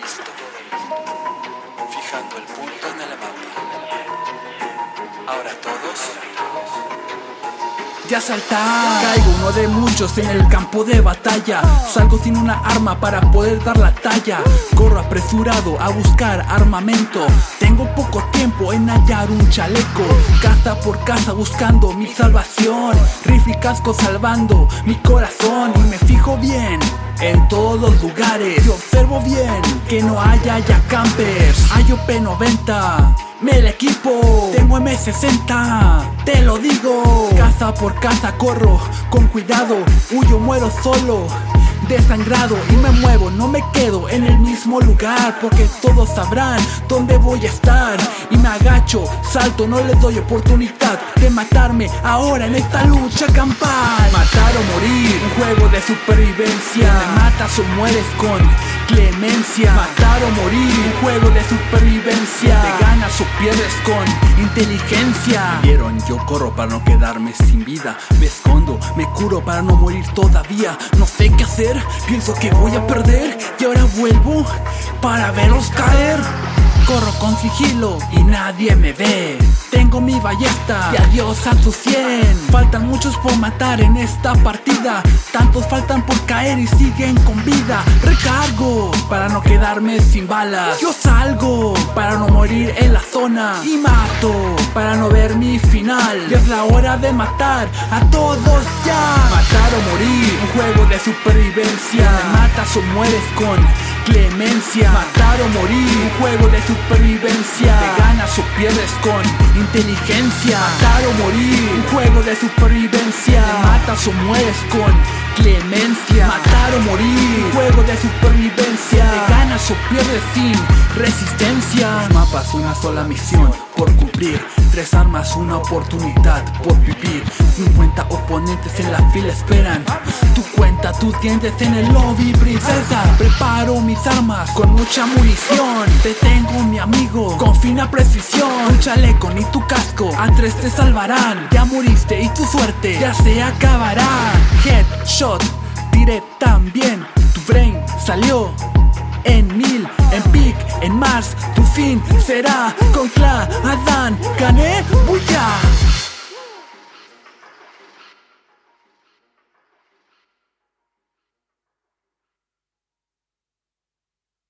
listo. Fijando el punto en el mapa. Ahora todos. Ya saltar Caigo uno de muchos en el campo de batalla. Salgo sin una arma para poder dar la talla. Corro apresurado a buscar armamento. Tengo poco tiempo en hallar un chaleco. Caza por casa buscando mi salvación. Rifle y casco salvando mi corazón. Y me fijo bien en todos lugares. Y observo bien que no haya ya campers. Hay OP90 me el equipo, tengo M60, te lo digo. Casa por casa corro, con cuidado, huyo, muero solo desangrado y me muevo, no me quedo en el mismo lugar porque todos sabrán dónde voy a estar. Y me agacho, salto, no les doy oportunidad de matarme ahora en esta lucha campal. Matar o morir, un juego de supervivencia. Me matas o mueres con clemencia. Matar o morir, un juego de supervivencia. Te ganas o pierdes con inteligencia. Vieron, yo corro para no quedarme sin vida. Me escondo, me curo para no morir todavía. No sé qué hacer pienso que voy a perder y ahora vuelvo para verlos caer. Corro con sigilo y nadie me ve. Tengo mi ballesta y adiós a tu cien. Faltan muchos por matar en esta partida. Tantos faltan por caer y siguen con vida. Recargo para no quedarme sin balas. Yo salgo para no morir en la zona. Y mato para no ver mi final. Y es la hora de matar a todos ya. Matar o morir, un juego de supervivencia. Me matas o mueres con clemencia. Matar o morir, un juego de supervivencia. Te ganas o pierdes con inteligencia. Matar o morir, un juego de supervivencia. Te matas o mueres con clemencia. Matar o morir, un juego de supervivencia. Te ganas o pierdes sin resistencia. Mapas, una sola misión por cumplir. Tres armas, una oportunidad por vivir. 50 oponentes en la fila esperan. Tu cuenta tus dientes en el lobby, princesa. Preparo mis armas con mucha munición. Te tengo, mi amigo, con fina precisión. Tu chaleco ni tu casco, a tres te salvarán. Ya moriste y tu suerte ya se acabará. Headshot, tiré también. Tu brain salió en mil, en pic, en Mars, tu fin será con Cla, Adán, gané, bulla.